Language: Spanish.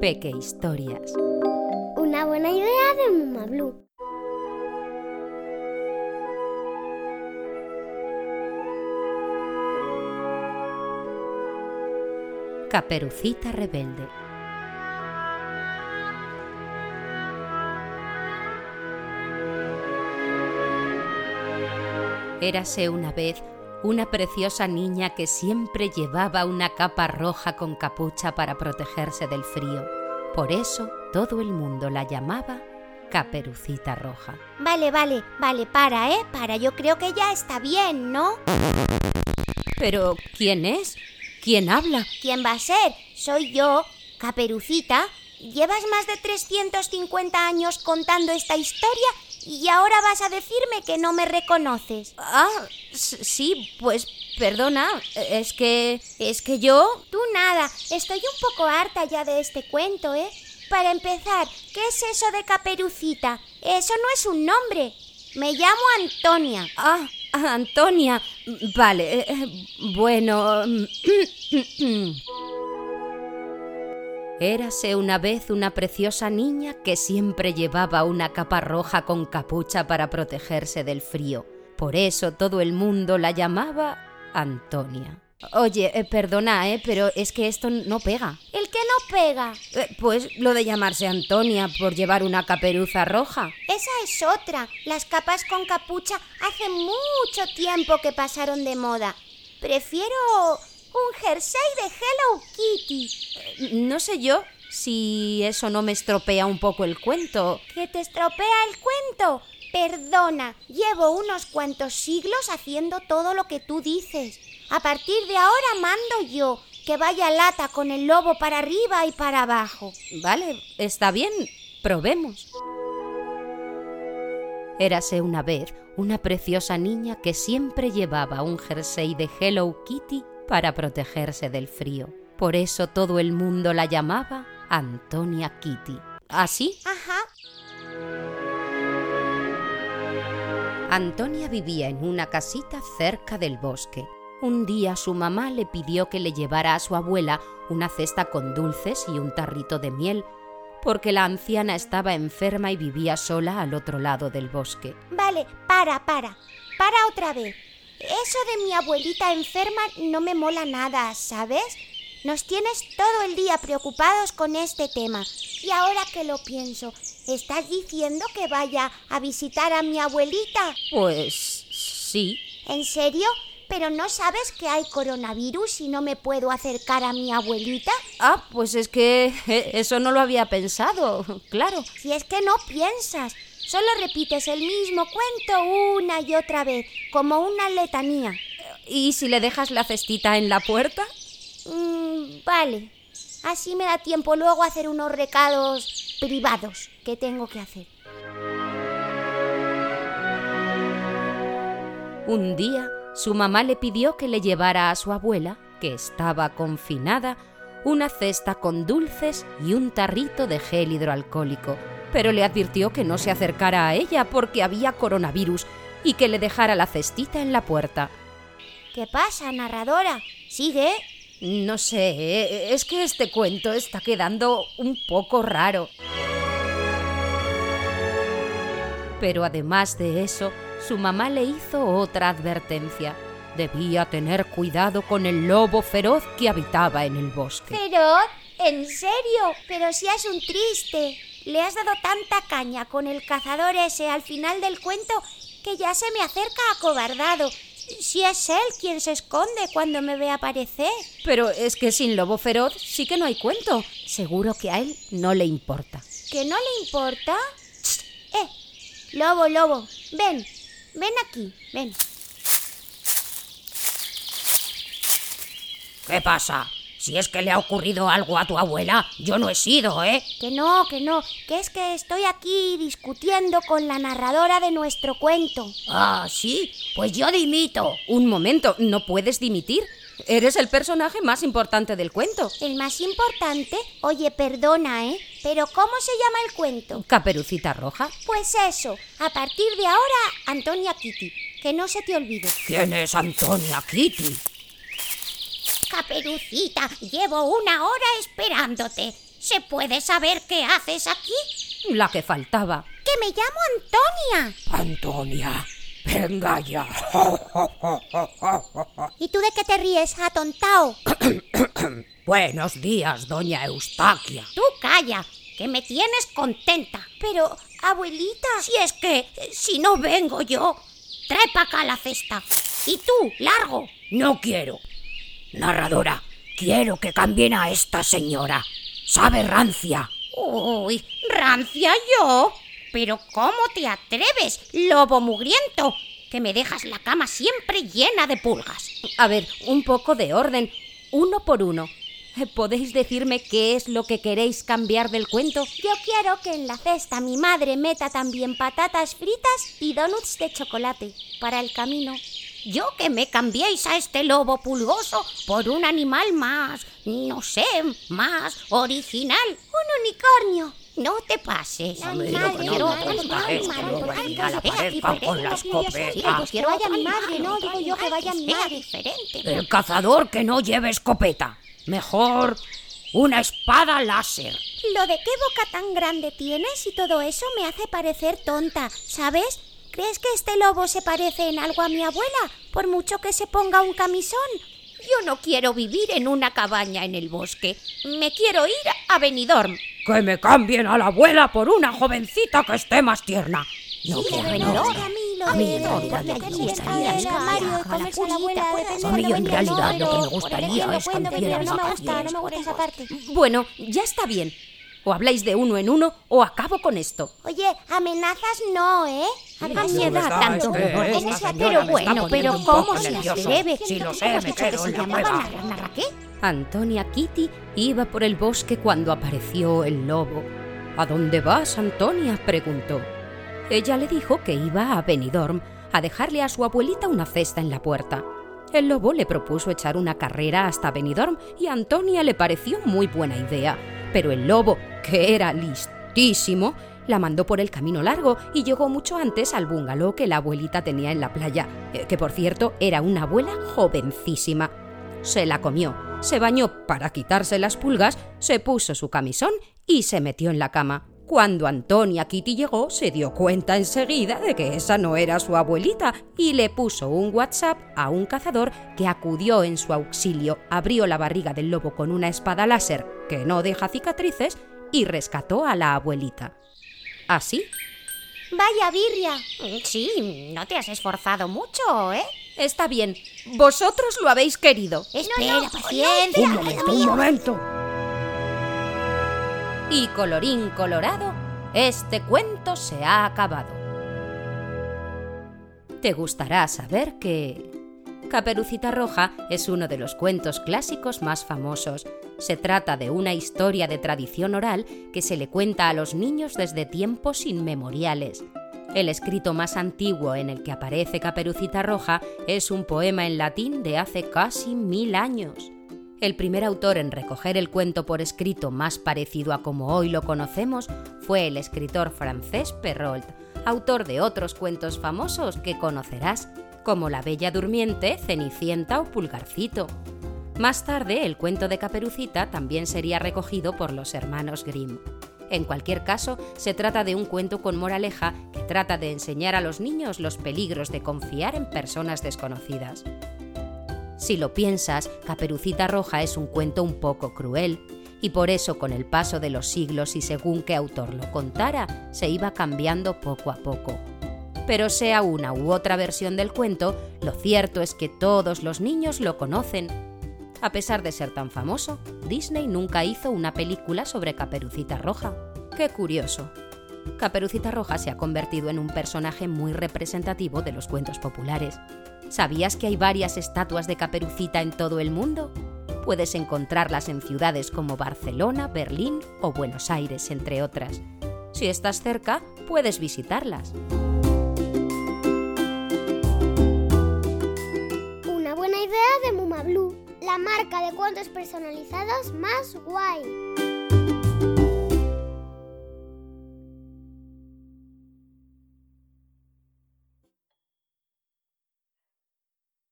Peque Historias. Una buena idea de Mama Blue. Caperucita Rebelde. Érase una vez una preciosa niña que siempre llevaba una capa roja con capucha para protegerse del frío. Por eso todo el mundo la llamaba Caperucita Roja. Vale, vale, vale, para, ¿eh? Para, yo creo que ya está bien, ¿no? Pero, ¿quién es? ¿Quién habla? ¿Quién va a ser? Soy yo, Caperucita. Llevas más de 350 años contando esta historia y ahora vas a decirme que no me reconoces. Ah, sí, pues perdona, es que... es que yo... Tú nada, estoy un poco harta ya de este cuento, ¿eh? Para empezar, ¿qué es eso de caperucita? Eso no es un nombre. Me llamo Antonia. Ah, Antonia. Vale, eh, bueno... Érase una vez una preciosa niña que siempre llevaba una capa roja con capucha para protegerse del frío. Por eso todo el mundo la llamaba Antonia. Oye, eh, perdona, ¿eh? Pero es que esto no pega. ¿El que no pega? Eh, pues lo de llamarse Antonia por llevar una caperuza roja. Esa es otra. Las capas con capucha hace mucho tiempo que pasaron de moda. Prefiero un jersey de Hello Kitty. Eh, no sé yo si eso no me estropea un poco el cuento. ¿Que te estropea el cuento? Perdona, llevo unos cuantos siglos haciendo todo lo que tú dices. A partir de ahora mando yo, que vaya lata con el lobo para arriba y para abajo. Vale, está bien, probemos. Érase una vez una preciosa niña que siempre llevaba un jersey de Hello Kitty para protegerse del frío. Por eso todo el mundo la llamaba Antonia Kitty. ¿Así? Ajá. Antonia vivía en una casita cerca del bosque. Un día su mamá le pidió que le llevara a su abuela una cesta con dulces y un tarrito de miel, porque la anciana estaba enferma y vivía sola al otro lado del bosque. Vale, para, para. Para otra vez. Eso de mi abuelita enferma no me mola nada, ¿sabes? Nos tienes todo el día preocupados con este tema. Y ahora que lo pienso, ¿estás diciendo que vaya a visitar a mi abuelita? Pues sí. ¿En serio? ¿Pero no sabes que hay coronavirus y no me puedo acercar a mi abuelita? Ah, pues es que eso no lo había pensado, claro. Si es que no piensas, Solo repites el mismo cuento una y otra vez, como una letanía. ¿Y si le dejas la cestita en la puerta? Mm, vale. Así me da tiempo luego a hacer unos recados privados que tengo que hacer. Un día, su mamá le pidió que le llevara a su abuela, que estaba confinada, una cesta con dulces y un tarrito de gel hidroalcohólico pero le advirtió que no se acercara a ella porque había coronavirus y que le dejara la cestita en la puerta. ¿Qué pasa, narradora? ¿Sigue? No sé, es que este cuento está quedando un poco raro. Pero además de eso, su mamá le hizo otra advertencia. Debía tener cuidado con el lobo feroz que habitaba en el bosque. ¿Feroz? ¿En serio? Pero si es un triste. Le has dado tanta caña con el cazador ese al final del cuento que ya se me acerca acobardado. Si es él quien se esconde cuando me ve aparecer. Pero es que sin lobo feroz sí que no hay cuento. Seguro que a él no le importa. ¿Que no le importa? Eh, lobo, lobo, ven, ven aquí, ven. ¿Qué pasa? Si es que le ha ocurrido algo a tu abuela, yo no he sido, ¿eh? Que no, que no, que es que estoy aquí discutiendo con la narradora de nuestro cuento. Ah, sí, pues yo dimito. Un momento, no puedes dimitir. Eres el personaje más importante del cuento. ¿El más importante? Oye, perdona, ¿eh? Pero ¿cómo se llama el cuento? Caperucita Roja. Pues eso, a partir de ahora, Antonia Kitty. Que no se te olvide. ¿Quién es Antonia Kitty? Caperucita, llevo una hora esperándote. ¿Se puede saber qué haces aquí? La que faltaba. Que me llamo Antonia. Antonia, venga ya. ¿Y tú de qué te ríes, atontao? Buenos días, doña Eustaquia. Tú calla, que me tienes contenta. Pero, abuelita. Si es que, si no vengo yo, trae para acá la cesta. Y tú, largo. No quiero. Narradora, quiero que cambien a esta señora. Sabe rancia. Uy, rancia yo. Pero ¿cómo te atreves, lobo mugriento? Que me dejas la cama siempre llena de pulgas. A ver, un poco de orden, uno por uno. ¿Podéis decirme qué es lo que queréis cambiar del cuento? Yo quiero que en la cesta mi madre meta también patatas fritas y donuts de chocolate para el camino. Yo que me cambiéis a este lobo pulgoso por un animal más, no sé, más original. Un unicornio. No te pases. A mi madre, quiero no, no, no, original aparezcan con la escopeta. Que vaya mi madre, no digo yo que vaya mi madre. diferente. El cazador que no lleve escopeta. Mejor una espada láser. Lo de qué boca tan grande tienes y todo eso me hace parecer tonta, ¿sabes? ¿Crees que este lobo se parece en algo a mi abuela? Por mucho que se ponga un camisón. Yo no quiero vivir en una cabaña en el bosque. Me quiero ir a Benidorm. Que me cambien a la abuela por una jovencita que esté más tierna. No Sí, quiero no, a mí lo A mí de- no, mira, de- me gustaría ir a la comerse a la A mí en la realidad lo que me gustaría es gusta esa parte. Bueno, ya está bien. O habláis de uno en uno o acabo con esto. Oye, amenazas no, ¿eh? A mi edad tanto. Pero bueno, pero ¿cómo se atreve? Si lo sé, me quedo en la. Antonia Kitty iba por el bosque cuando apareció el lobo. ¿A dónde vas, Antonia? preguntó. Ella le dijo que iba a Benidorm a dejarle a su abuelita una cesta en la puerta. El lobo le propuso echar una carrera hasta Benidorm y a Antonia le pareció muy buena idea. Pero el lobo, que era listísimo, la mandó por el camino largo y llegó mucho antes al bungalow que la abuelita tenía en la playa, eh, que por cierto era una abuela jovencísima. Se la comió, se bañó para quitarse las pulgas, se puso su camisón y se metió en la cama. Cuando Antonia Kitty llegó, se dio cuenta enseguida de que esa no era su abuelita y le puso un WhatsApp a un cazador que acudió en su auxilio, abrió la barriga del lobo con una espada láser que no deja cicatrices y rescató a la abuelita. Así, Vaya birria. Sí, no te has esforzado mucho, ¿eh? está bien, vosotros lo habéis querido. Espera, paciencia. Un momento, un momento. Y colorín colorado, este cuento se ha acabado. Te gustará saber que Caperucita Roja es uno de los cuentos clásicos más famosos. Se trata de una historia de tradición oral que se le cuenta a los niños desde tiempos inmemoriales. El escrito más antiguo en el que aparece Caperucita Roja es un poema en latín de hace casi mil años. El primer autor en recoger el cuento por escrito más parecido a como hoy lo conocemos fue el escritor francés Perrault, autor de otros cuentos famosos que conocerás, como La Bella Durmiente, Cenicienta o Pulgarcito. Más tarde, el cuento de Caperucita también sería recogido por los hermanos Grimm. En cualquier caso, se trata de un cuento con moraleja que trata de enseñar a los niños los peligros de confiar en personas desconocidas. Si lo piensas, Caperucita Roja es un cuento un poco cruel, y por eso con el paso de los siglos y según qué autor lo contara, se iba cambiando poco a poco. Pero sea una u otra versión del cuento, lo cierto es que todos los niños lo conocen. A pesar de ser tan famoso, Disney nunca hizo una película sobre Caperucita Roja. Qué curioso. Caperucita Roja se ha convertido en un personaje muy representativo de los cuentos populares. ¿Sabías que hay varias estatuas de Caperucita en todo el mundo? Puedes encontrarlas en ciudades como Barcelona, Berlín o Buenos Aires, entre otras. Si estás cerca, puedes visitarlas. Una buena idea de Muma Blue, la marca de cuentos personalizados más guay.